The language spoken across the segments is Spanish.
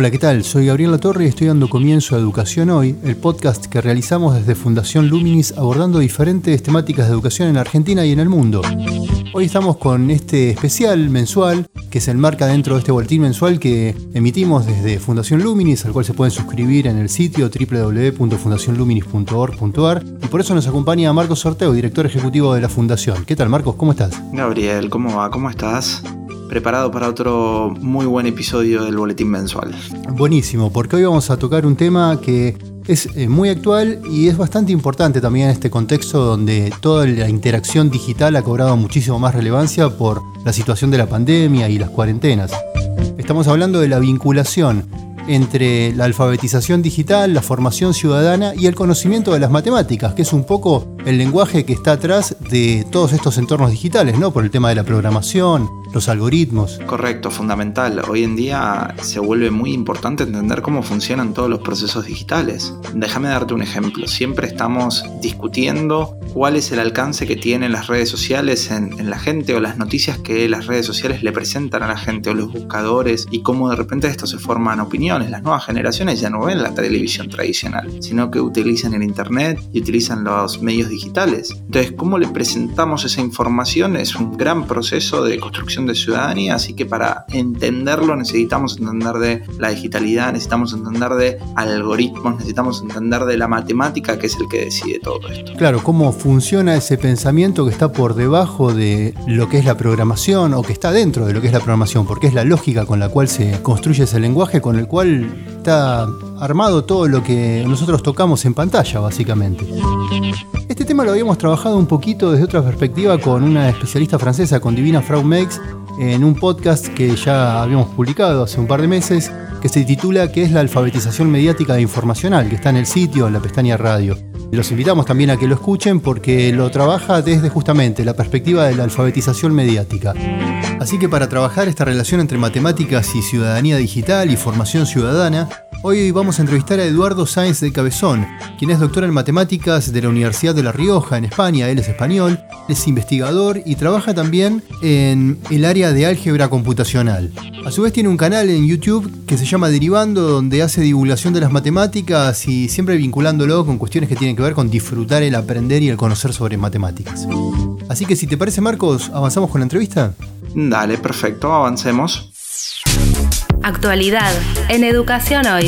Hola, ¿qué tal? Soy Gabriel Latorre y estoy dando comienzo a Educación Hoy, el podcast que realizamos desde Fundación Luminis abordando diferentes temáticas de educación en Argentina y en el mundo. Hoy estamos con este especial mensual que se enmarca dentro de este boletín mensual que emitimos desde Fundación Luminis, al cual se pueden suscribir en el sitio www.fundacionluminis.org.ar y por eso nos acompaña Marcos Sorteo, director ejecutivo de la Fundación. ¿Qué tal Marcos? ¿Cómo estás? Gabriel, ¿cómo va? ¿Cómo estás? Preparado para otro muy buen episodio del Boletín Mensual. Buenísimo, porque hoy vamos a tocar un tema que es eh, muy actual y es bastante importante también en este contexto donde toda la interacción digital ha cobrado muchísimo más relevancia por la situación de la pandemia y las cuarentenas. Estamos hablando de la vinculación entre la alfabetización digital, la formación ciudadana y el conocimiento de las matemáticas, que es un poco el lenguaje que está atrás de todos estos entornos digitales, ¿no? Por el tema de la programación, los algoritmos. Correcto, fundamental. Hoy en día se vuelve muy importante entender cómo funcionan todos los procesos digitales. Déjame darte un ejemplo. Siempre estamos discutiendo cuál es el alcance que tienen las redes sociales en, la gente o las noticias que las redes sociales le presentan a la gente o los buscadores y cómo de repente esto se forman opiniones. Las nuevas generaciones ya no ven la televisión tradicional, sino que utilizan el Internet y utilizan los medios digitales. Entonces, cómo le presentamos esa información es un gran proceso de construcción de ciudadanía, así que para entenderlo necesitamos entender de la digitalidad, necesitamos entender de algoritmos, necesitamos entender de la matemática, que es el que decide todo esto. Claro, cómo funciona ese pensamiento que está por debajo de lo que es la programación o que está dentro de lo que es la programación, porque es la lógica con la cual se construye ese lenguaje con el cual está armado todo lo que nosotros tocamos en pantalla, básicamente. Este tema lo habíamos trabajado un poquito desde otra perspectiva con una especialista francesa, con Divina Frau Meix, en un podcast que ya habíamos publicado hace un par de meses, que se titula ¿Qué es la alfabetización mediática e informacional? que está en el sitio, en la pestaña radio. Los invitamos también a que lo escuchen porque lo trabaja desde justamente la perspectiva de la alfabetización mediática. Así que para trabajar esta relación entre matemáticas y ciudadanía digital y formación ciudadana, Hoy vamos a entrevistar a Eduardo Sáenz de Cabezón, quien es doctor en matemáticas de la Universidad de La Rioja, en España. Él es español, es investigador y trabaja también en el área de álgebra computacional. A su vez tiene un canal en YouTube que se llama Derivando, donde hace divulgación de las matemáticas y siempre vinculándolo con cuestiones que tienen que ver con disfrutar el aprender y el conocer sobre matemáticas. Así que si te parece Marcos, ¿avanzamos con la entrevista? Dale, perfecto, avancemos. Actualidad en Educación Hoy.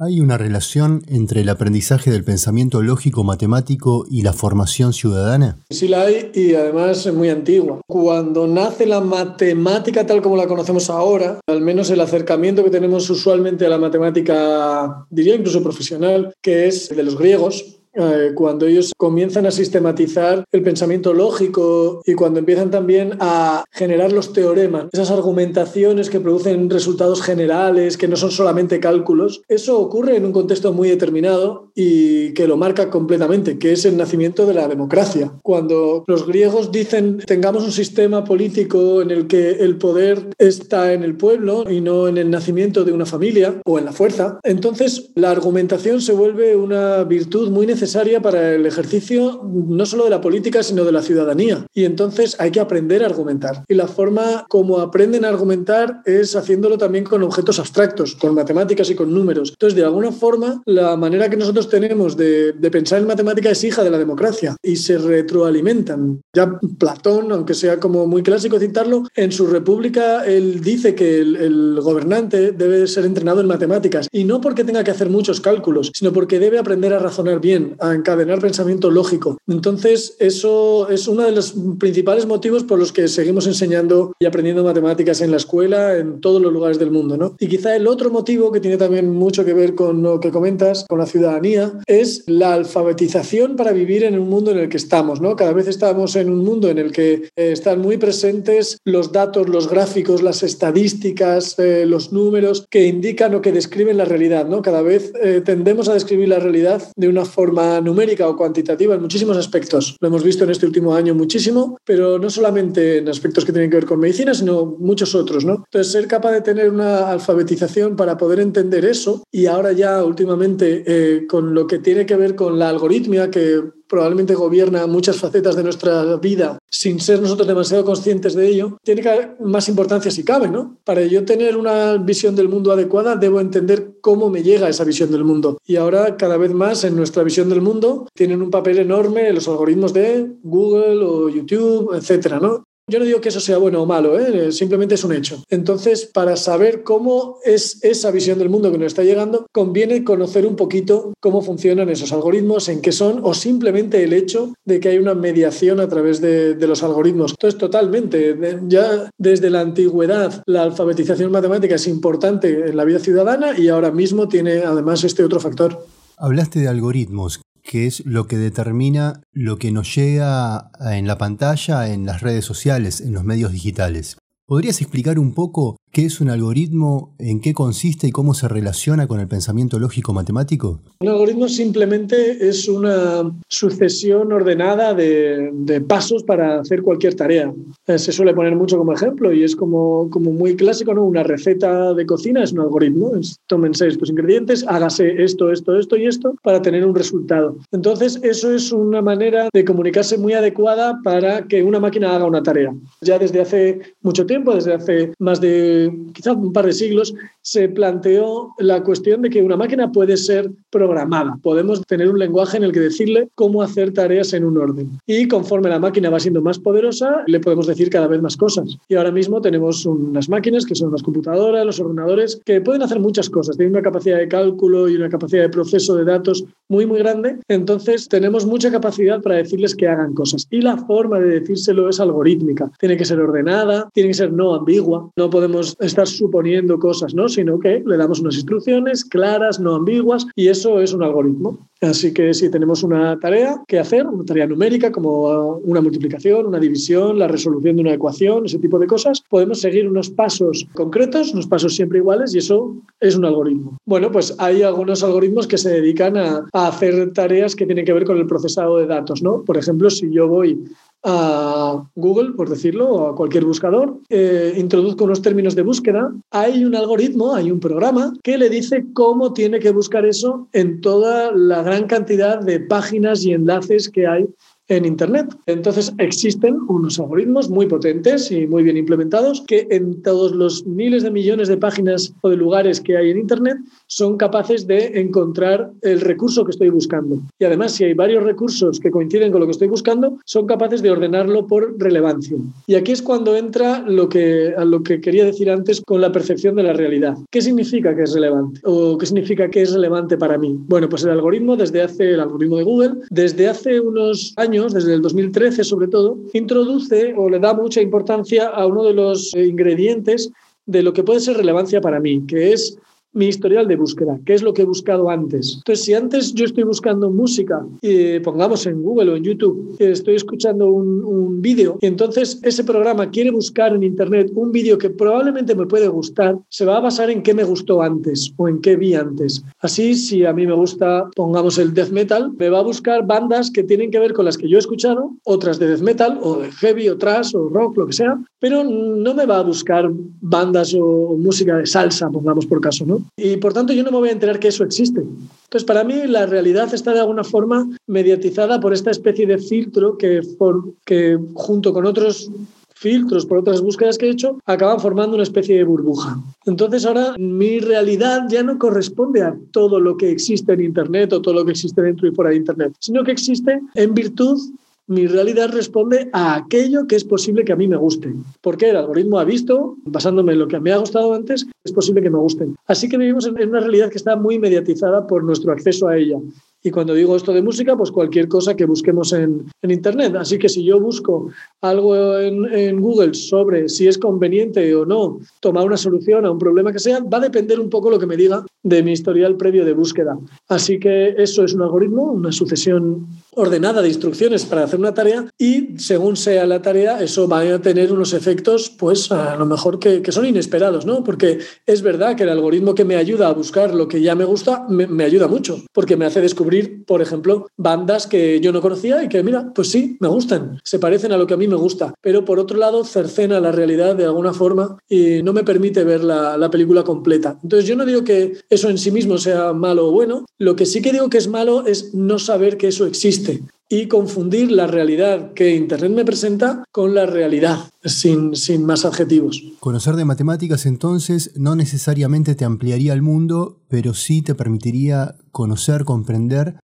¿Hay una relación entre el aprendizaje del pensamiento lógico matemático y la formación ciudadana? Sí la hay y además es muy antigua. Cuando nace la matemática tal como la conocemos ahora, al menos el acercamiento que tenemos usualmente a la matemática, diría incluso profesional, que es de los griegos, eh, cuando ellos comienzan a sistematizar el pensamiento lógico y cuando empiezan también a generar los teoremas, esas argumentaciones que producen resultados generales, que no son solamente cálculos, eso ocurre en un contexto muy determinado y que lo marca completamente, que es el nacimiento de la democracia. Cuando los griegos dicen tengamos un sistema político en el que el poder está en el pueblo y no en el nacimiento de una familia o en la fuerza, entonces la argumentación se vuelve una virtud muy necesaria necesaria para el ejercicio no solo de la política, sino de la ciudadanía. Y entonces hay que aprender a argumentar. Y la forma como aprenden a argumentar es haciéndolo también con objetos abstractos, con matemáticas y con números. Entonces, de alguna forma, la manera que nosotros tenemos de, pensar en matemática es hija de la democracia y se retroalimentan. Ya Platón, aunque sea como muy clásico citarlo, en su República él dice que el, el gobernante debe ser entrenado en matemáticas y no porque tenga que hacer muchos cálculos, sino porque debe aprender a razonar bien, a encadenar pensamiento lógico. Entonces, eso es uno de los principales motivos por los que seguimos enseñando y aprendiendo matemáticas en la escuela, en todos los lugares del mundo. ¿no? Y quizá el otro motivo que tiene también mucho que ver con lo que comentas, con la ciudadanía, es la alfabetización para vivir en un mundo en el que estamos. ¿no? Cada vez estamos en un mundo en el que eh, están muy presentes los datos, los gráficos, las estadísticas, eh, los números que indican o que describen la realidad. ¿no? Cada vez eh, tendemos a describir la realidad de una forma numérica o cuantitativa en muchísimos aspectos. Lo hemos visto en este último año muchísimo, pero no solamente en aspectos que tienen que ver con medicina, sino muchos otros. ¿no? Entonces, ser capaz de tener una alfabetización para poder entender eso y ahora ya últimamente eh, con lo que tiene que ver con la algoritmia que probablemente gobierna muchas facetas de nuestra vida sin ser nosotros demasiado conscientes de ello, tiene que haber más importancia si cabe, ¿no? Para yo tener una visión del mundo adecuada, debo entender cómo me llega esa visión del mundo. Y ahora, cada vez más, en nuestra visión del mundo, tienen un papel enorme los algoritmos de Google o YouTube, etcétera, ¿no? Yo no digo que eso sea bueno o malo, ¿eh? simplemente es un hecho. Entonces, para saber cómo es esa visión del mundo que nos está llegando, conviene conocer un poquito cómo funcionan esos algoritmos, en qué son, o simplemente el hecho de que hay una mediación a través de, de los algoritmos. Entonces, totalmente, ya desde la antigüedad la alfabetización matemática es importante en la vida ciudadana y ahora mismo tiene además este otro factor. Hablaste de algoritmos que es lo que determina lo que nos llega en la pantalla, en las redes sociales, en los medios digitales. ¿Podrías explicar un poco qué es un algoritmo, en qué consiste y cómo se relaciona con el pensamiento lógico matemático? Un algoritmo simplemente es una sucesión ordenada de, pasos para hacer cualquier tarea. Eh, se suele poner mucho como ejemplo y es como, como muy clásico, ¿no? Una receta de cocina es un algoritmo. Es, tómense estos ingredientes, hágase esto, esto, esto y esto para tener un resultado. Entonces, eso es una manera de comunicarse muy adecuada para que una máquina haga una tarea. Ya desde hace mucho tiempo, desde hace más de quizás un par de siglos, se planteó la cuestión de que una máquina puede ser programada. Podemos tener un lenguaje en el que decirle cómo hacer tareas en un orden. Y conforme la máquina va siendo más poderosa, le podemos decir cada vez más cosas. Y ahora mismo tenemos unas máquinas que son las computadoras, los ordenadores, que pueden hacer muchas cosas. Tienen una capacidad de cálculo y una capacidad de proceso de datos muy, muy grande. Entonces, tenemos mucha capacidad para decirles que hagan cosas. Y la forma de decírselo es algorítmica. Tiene que ser ordenada, tiene que ser no ambigua. No podemos estar suponiendo cosas, ¿no? Sino que le damos unas instrucciones claras, no ambiguas, y eso es un algoritmo. Así que si tenemos una tarea que hacer, una tarea numérica como una multiplicación, una división, la resolución de una ecuación, ese tipo de cosas, podemos seguir unos pasos concretos, unos pasos siempre iguales, y eso es un algoritmo. Bueno, pues hay algunos algoritmos que se dedican a, a hacer tareas que tienen que ver con el procesado de datos, ¿no? Por ejemplo, si yo voy a Google, por decirlo, o a cualquier buscador, eh, introduzco unos términos de búsqueda, hay un algoritmo, hay un programa que le dice cómo tiene que buscar eso en toda la gran cantidad de páginas y enlaces que hay en Internet. Entonces existen unos algoritmos muy potentes y muy bien implementados que en todos los miles de millones de páginas o de lugares que hay en Internet son capaces de encontrar el recurso que estoy buscando. Y además, si hay varios recursos que coinciden con lo que estoy buscando, son capaces de ordenarlo por relevancia. Y aquí es cuando entra lo que, a lo que quería decir antes con la percepción de la realidad. ¿Qué significa que es relevante? ¿O qué significa que es relevante para mí? Bueno, pues el algoritmo desde hace, el algoritmo de Google, desde hace unos años desde el 2013 sobre todo, introduce o le da mucha importancia a uno de los eh, ingredientes de lo que puede ser relevancia para mí, que es mi historial de búsqueda, qué es lo que he buscado antes. Entonces, si antes yo estoy buscando música, y pongamos en Google o en YouTube, estoy escuchando un, un vídeo y entonces ese programa quiere buscar en Internet un vídeo que probablemente me puede gustar, se va a basar en qué me gustó antes o en qué vi antes. Así, si a mí me gusta, pongamos el death metal, me va a buscar bandas que tienen que ver con las que yo he escuchado, otras de death metal o de heavy o thrash o rock, lo que sea, pero no me va a buscar bandas o música de salsa, pongamos por caso, ¿no? Y por tanto yo no me voy a enterar que eso existe. Entonces, para mí la realidad está de alguna forma mediatizada por esta especie de filtro que, junto con otros filtros, por otras búsquedas que he hecho, acaban formando una especie de burbuja. Entonces ahora mi realidad ya no corresponde a todo lo que existe en Internet o todo lo que existe dentro y fuera de Internet, sino que existe en virtud mi realidad responde a aquello que es posible que a mí me guste. Porque el algoritmo ha visto, basándome en lo que me ha gustado antes, es posible que me gusten. Así que vivimos en una realidad que está muy mediatizada por nuestro acceso a ella. Y cuando digo esto de música, pues cualquier cosa que busquemos en, Internet. Así que si yo busco algo en, en, Google sobre si es conveniente o no tomar una solución a un problema que sea, va a depender un poco lo que me diga de mi historial previo de búsqueda. Así que eso es un algoritmo, una sucesión ordenada de instrucciones para hacer una tarea y según sea la tarea, eso va a tener unos efectos, pues a lo mejor que, que son inesperados, ¿no? Porque es verdad que el algoritmo que me ayuda a buscar lo que ya me gusta me, ayuda mucho, porque me hace descubrir, por ejemplo, bandas que yo no conocía y que, mira, pues sí, me gustan, se parecen a lo que a mí me gusta, pero por otro lado cercena la realidad de alguna forma y no me permite ver la, la película completa. Entonces yo no digo que eso en sí mismo sea malo o bueno, lo que sí que digo que es malo es no saber que eso existe y confundir la realidad que Internet me presenta con la realidad, sin, sin, más adjetivos. Conocer de matemáticas entonces no necesariamente te ampliaría el mundo, pero sí te permitiría conocer, comprender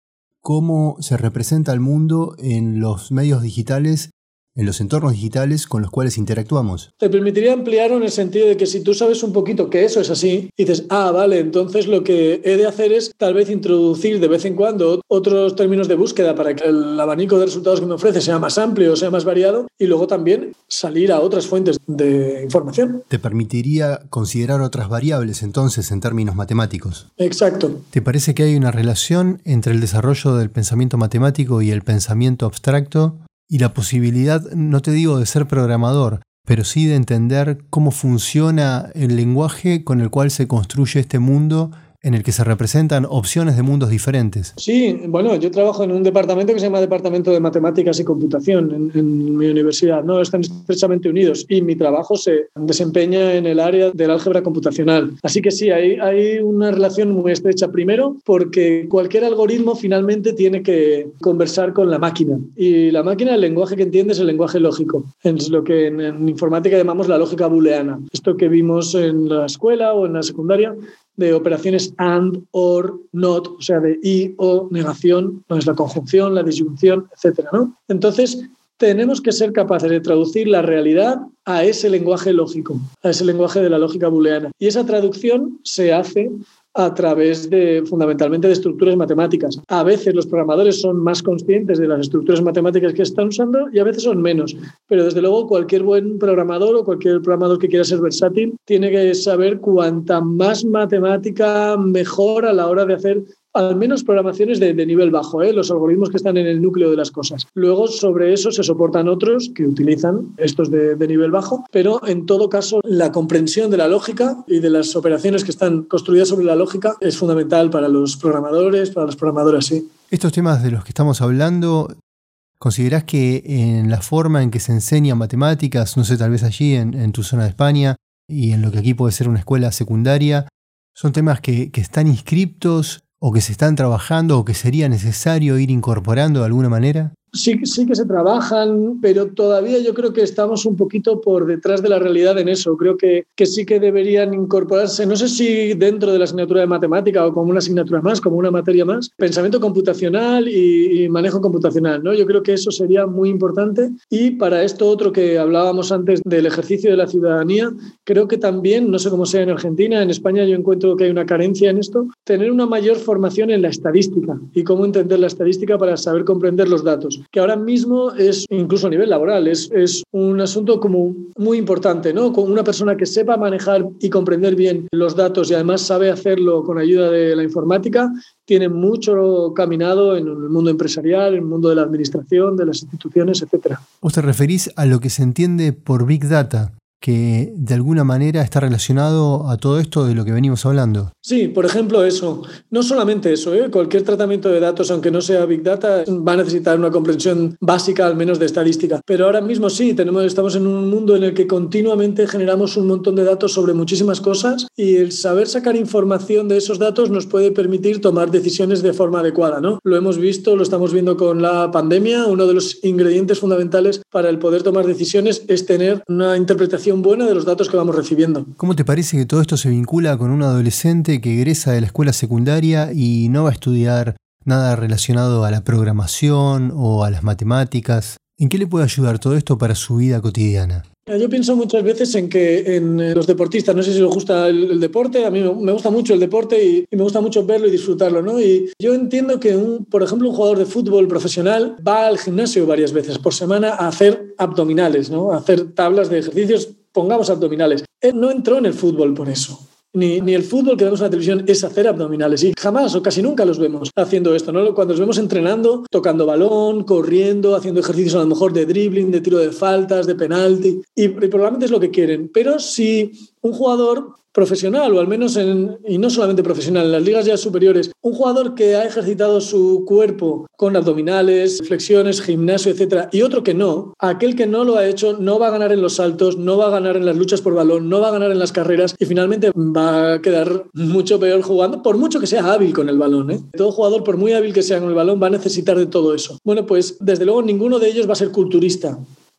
cómo se representa el mundo en los medios digitales en los entornos digitales con los cuales interactuamos. Te permitiría ampliarlo en el sentido de que si tú sabes un poquito que eso es así, dices, ah, vale, entonces lo que he de hacer es tal vez introducir de vez en cuando otros términos de búsqueda para que el abanico de resultados que me ofrece sea más amplio, sea más variado y luego también salir a otras fuentes de información. Te permitiría considerar otras variables entonces en términos matemáticos. Exacto. ¿Te parece que hay una relación entre el desarrollo del pensamiento matemático y el pensamiento abstracto y la posibilidad, no te digo de ser programador, pero sí de entender cómo funciona el lenguaje con el cual se construye este mundo en el que se representan opciones de mundos diferentes. Sí, bueno, yo trabajo en un departamento que se llama Departamento de Matemáticas y Computación en, mi universidad, ¿no? Están estrechamente unidos y mi trabajo se desempeña en el área del álgebra computacional. Así que sí, hay, hay una relación muy estrecha. Primero, porque cualquier algoritmo finalmente tiene que conversar con la máquina y la máquina, el lenguaje que entiende es el lenguaje lógico. Es lo que en, en informática llamamos la lógica booleana. Esto que vimos en la escuela o en la secundaria de operaciones and, or, not, o sea, de y, o, negación, no es la conjunción, la disyunción, etc. ¿no? Entonces, tenemos que ser capaces de traducir la realidad a ese lenguaje lógico, a ese lenguaje de la lógica booleana. Y esa traducción se hace a través de fundamentalmente de estructuras matemáticas. A veces los programadores son más conscientes de las estructuras matemáticas que están usando y a veces son menos. Pero desde luego cualquier buen programador o cualquier programador que quiera ser versátil tiene que saber cuanta más matemática mejor a la hora de hacer al menos programaciones de, nivel bajo, ¿eh? los algoritmos que están en el núcleo de las cosas. Luego, sobre eso se soportan otros que utilizan estos de, nivel bajo, pero en todo caso, la comprensión de la lógica y de las operaciones que están construidas sobre la lógica es fundamental para los programadores, para las programadoras, sí. Estos temas de los que estamos hablando ¿Considerás que en la forma en que se enseñan matemáticas, no sé, tal vez allí en, tu zona de España y en lo que aquí puede ser una escuela secundaria, son temas que, que están inscriptos o que se están trabajando o que sería necesario ir incorporando de alguna manera? Sí, sí que se trabajan, pero todavía yo creo que estamos un poquito por detrás de la realidad en eso. Creo que, que sí que deberían incorporarse, no sé si dentro de la asignatura de matemática o como una asignatura más, como una materia más, pensamiento computacional y, manejo computacional. ¿no? Yo creo que eso sería muy importante. Y para esto otro que hablábamos antes del ejercicio de la ciudadanía, creo que también, no sé cómo sea en Argentina, en España yo encuentro que hay una carencia en esto, tener una mayor formación en la estadística y cómo entender la estadística para saber comprender los datos que ahora mismo es, incluso a nivel laboral, es, es un asunto como muy importante, ¿no? Con una persona que sepa manejar y comprender bien los datos y además sabe hacerlo con ayuda de la informática, tiene mucho caminado en el mundo empresarial, en el mundo de la administración, de las instituciones, etc. ¿Vos te referís a lo que se entiende por Big Data? Que de alguna manera está relacionado a todo esto de lo que venimos hablando. Sí, por ejemplo, eso. No solamente eso, ¿eh? cualquier tratamiento de datos, aunque no sea Big Data, va a necesitar una comprensión básica, al menos de estadística. Pero ahora mismo sí, tenemos, estamos en un mundo en el que continuamente generamos un montón de datos sobre muchísimas cosas y el saber sacar información de esos datos nos puede permitir tomar decisiones de forma adecuada. ¿no? Lo hemos visto, lo estamos viendo con la pandemia. Uno de los ingredientes fundamentales para el poder tomar decisiones es tener una interpretación buena de los datos que vamos recibiendo. ¿Cómo te parece que todo esto se vincula con un adolescente que egresa de la escuela secundaria y no va a estudiar nada relacionado a la programación o a las matemáticas? ¿En qué le puede ayudar todo esto para su vida cotidiana? Yo pienso muchas veces en que en los deportistas, no sé si les gusta el, deporte, a mí me gusta mucho el deporte y, me gusta mucho verlo y disfrutarlo, ¿no? Y yo entiendo que, un, por ejemplo, un jugador de fútbol profesional va al gimnasio varias veces por semana a hacer abdominales, ¿no? A hacer tablas de ejercicios, pongamos abdominales. Él no entró en el fútbol por eso ni, ni, el fútbol que vemos en la televisión es hacer abdominales. Y jamás o casi nunca los vemos haciendo esto. ¿no? Cuando los vemos entrenando, tocando balón, corriendo, haciendo ejercicios a lo mejor de dribbling, de tiro de faltas, de penalti. Y, y probablemente es lo que quieren. Pero si un jugador profesional, o al menos en, y no solamente profesional, en las ligas ya superiores, un jugador que ha ejercitado su cuerpo con abdominales, flexiones, gimnasio, etcétera, y otro que no, aquel que no lo ha hecho no va a ganar en los saltos, no va a ganar en las luchas por balón, no va a ganar en las carreras y finalmente va a quedar mucho peor jugando, por mucho que sea hábil con el balón. ¿eh? Todo jugador, por muy hábil que sea con el balón, va a necesitar de todo eso. Bueno, pues desde luego ninguno de ellos va a ser culturista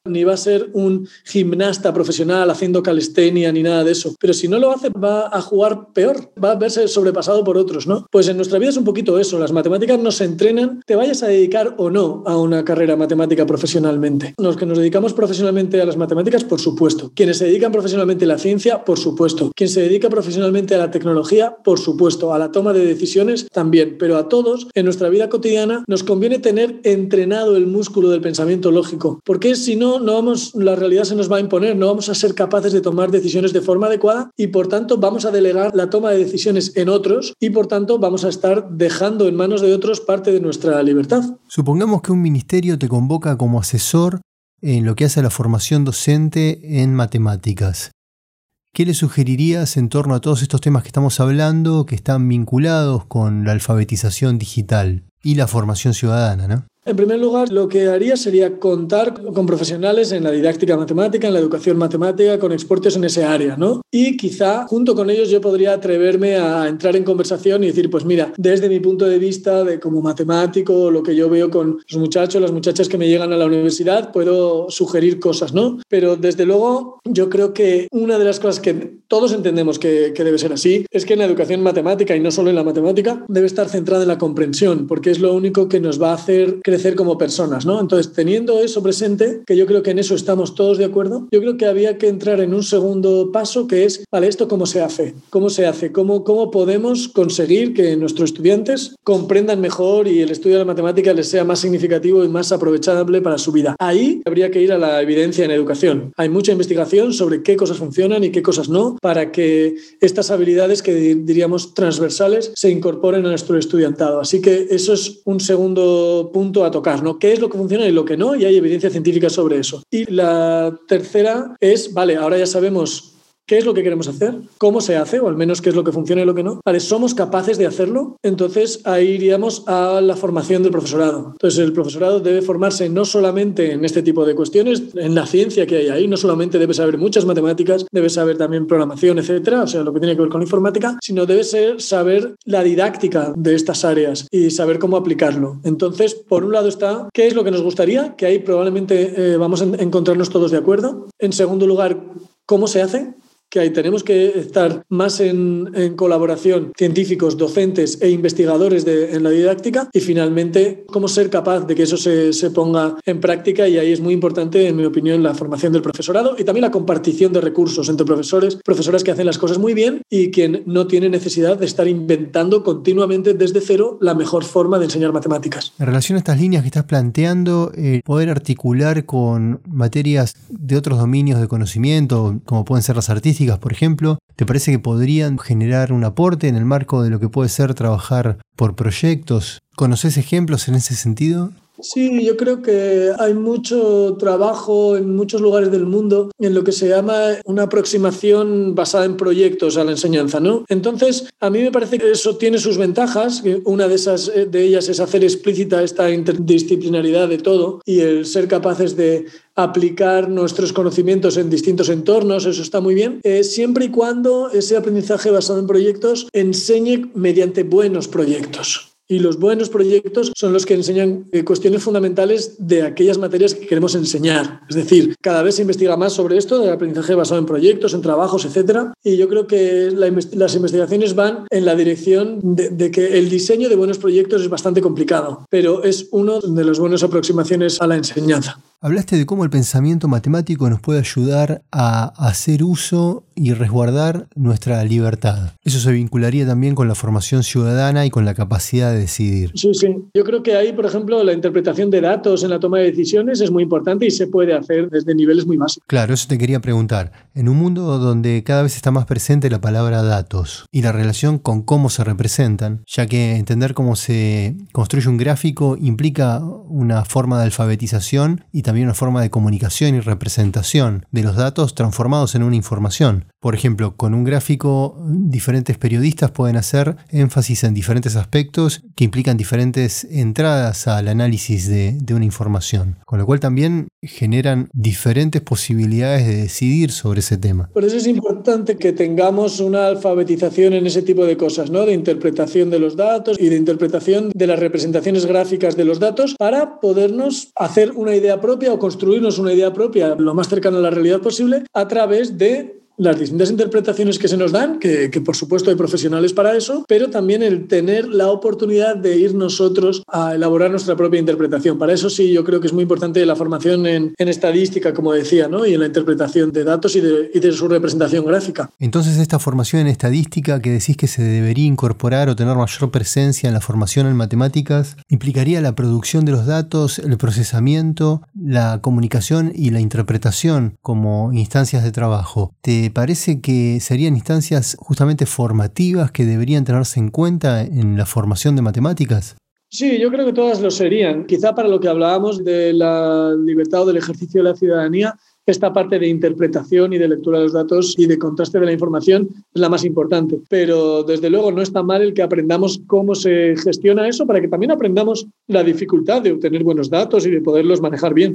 ni va a ser un gimnasta profesional haciendo calistenia ni nada de eso. Pero si no lo hace, va a jugar peor, va a verse sobrepasado por otros, ¿no? Pues en nuestra vida es un poquito eso. Las matemáticas nos entrenan, te vayas a dedicar o no a una carrera matemática profesionalmente. Los que nos dedicamos profesionalmente a las matemáticas, por supuesto. Quienes se dedican profesionalmente a la ciencia, por supuesto. Quien se dedica profesionalmente a la tecnología, por supuesto. A la toma de decisiones, también. Pero a todos, en nuestra vida cotidiana, nos conviene tener entrenado el músculo del pensamiento lógico. Porque si no, no, vamos, la realidad se nos va a imponer, no vamos a ser capaces de tomar decisiones de forma adecuada y por tanto vamos a delegar la toma de decisiones en otros y por tanto vamos a estar dejando en manos de otros parte de nuestra libertad. Supongamos que un ministerio te convoca como asesor en lo que hace a la formación docente en matemáticas. ¿Qué le sugerirías en torno a todos estos temas que estamos hablando que están vinculados con la alfabetización digital y la formación ciudadana? En primer lugar, lo que haría sería contar con profesionales en la didáctica matemática, en la educación matemática, con expertos en ese área, ¿no? Y quizá junto con ellos yo podría atreverme a entrar en conversación y decir, pues mira, desde mi punto de vista de como matemático, lo que yo veo con los muchachos, las muchachas que me llegan a la universidad, puedo sugerir cosas, ¿no? Pero desde luego yo creo que una de las cosas que todos entendemos que, que debe ser así es que en la educación matemática y no solo en la matemática debe estar centrada en la comprensión, porque es lo único que nos va a hacer crecer como personas, ¿no? Entonces, teniendo eso presente, que yo creo que en eso estamos todos de acuerdo, yo creo que había que entrar en un segundo paso que es, vale, ¿esto cómo se hace? ¿Cómo se hace? ¿Cómo, cómo podemos conseguir que nuestros estudiantes comprendan mejor y el estudio de la matemática les sea más significativo y más aprovechable para su vida? Ahí habría que ir a la evidencia en educación. Hay mucha investigación sobre qué cosas funcionan y qué cosas no para que estas habilidades que diríamos transversales se incorporen a nuestro estudiantado. Así que eso es un segundo punto tocar, ¿no? ¿Qué es lo que funciona y lo que no? Y hay evidencia científica sobre eso. Y la tercera es, vale, ahora ya sabemos ¿Qué es lo que queremos hacer? ¿Cómo se hace? O al menos qué es lo que funciona y lo que no. Vale, ¿somos capaces de hacerlo? Entonces ahí iríamos a la formación del profesorado. Entonces el profesorado debe formarse no solamente en este tipo de cuestiones, en la ciencia que hay ahí, no solamente debe saber muchas matemáticas, debe saber también programación, etcétera, o sea, lo que tiene que ver con informática, sino debe ser saber la didáctica de estas áreas y saber cómo aplicarlo. Entonces, por un lado está qué es lo que nos gustaría, que ahí probablemente eh, vamos a encontrarnos todos de acuerdo. En segundo lugar, cómo se hace, que ahí tenemos que estar más en, colaboración científicos, docentes e investigadores de, en la didáctica y finalmente cómo ser capaz de que eso se, se, ponga en práctica y ahí es muy importante, en mi opinión, la formación del profesorado y también la compartición de recursos entre profesores, profesoras que hacen las cosas muy bien y quien no tiene necesidad de estar inventando continuamente desde cero la mejor forma de enseñar matemáticas. En relación a estas líneas que estás planteando, eh, poder articular con materias de otros dominios de conocimiento, como pueden ser las artísticas, por ejemplo, ¿te parece que podrían generar un aporte en el marco de lo que puede ser trabajar por proyectos? ¿Conoces ejemplos en ese sentido? Sí, yo creo que hay mucho trabajo en muchos lugares del mundo en lo que se llama una aproximación basada en proyectos a la enseñanza, ¿no? Entonces, a mí me parece que eso tiene sus ventajas. Una de esas eh, de ellas es hacer explícita esta interdisciplinaridad de todo y el ser capaces de aplicar nuestros conocimientos en distintos entornos, eso está muy bien, eh, siempre y cuando ese aprendizaje basado en proyectos enseñe mediante buenos proyectos. Y los buenos proyectos son los que enseñan eh, cuestiones fundamentales de aquellas materias que queremos enseñar. Es decir, cada vez se investiga más sobre esto, del aprendizaje basado en proyectos, en trabajos, etc. Y yo creo que las investigaciones van en la dirección de, de, que el diseño de buenos proyectos es bastante complicado, pero es uno de las buenas aproximaciones a la enseñanza. Hablaste de cómo el pensamiento matemático nos puede ayudar a hacer uso y resguardar nuestra libertad. Eso se vincularía también con la formación ciudadana y con la capacidad de decidir. Sí, sí. Yo creo que ahí, por ejemplo, la interpretación de datos en la toma de decisiones es muy importante y se puede hacer desde niveles muy básicos. Claro, eso te quería preguntar. En un mundo donde cada vez está más presente la palabra datos y la relación con cómo se representan, ya que entender cómo se construye un gráfico implica una forma de alfabetización y también una forma de comunicación y representación de los datos transformados en una información. Por ejemplo, con un gráfico, diferentes periodistas pueden hacer énfasis en diferentes aspectos que implican diferentes entradas al análisis de, una información, con lo cual también generan diferentes posibilidades de decidir sobre ese tema. Por eso es importante que tengamos una alfabetización en ese tipo de cosas, ¿no? de interpretación de los datos y de interpretación de las representaciones gráficas de los datos para podernos hacer una idea propia o construirnos una idea propia lo más cercana a la realidad posible a través de las distintas interpretaciones que se nos dan, que, por supuesto hay profesionales para eso, pero también el tener la oportunidad de ir nosotros a elaborar nuestra propia interpretación. Para eso sí, yo creo que es muy importante la formación en, estadística, como decía, ¿no? y en la interpretación de datos y de, y de su representación gráfica. Entonces, esta formación en estadística que decís que se debería incorporar o tener mayor presencia en la formación en matemáticas, implicaría la producción de los datos, el procesamiento, la comunicación y la interpretación como instancias de trabajo. ¿Te parece que serían instancias justamente formativas que deberían tenerse en cuenta en la formación de matemáticas? Sí, yo creo que todas lo serían. Quizá para lo que hablábamos de la libertad o del ejercicio de la ciudadanía, esta parte de interpretación y de lectura de los datos y de contraste de la información es la más importante. Pero desde luego no está mal el que aprendamos cómo se gestiona eso para que también aprendamos la dificultad de obtener buenos datos y de poderlos manejar bien.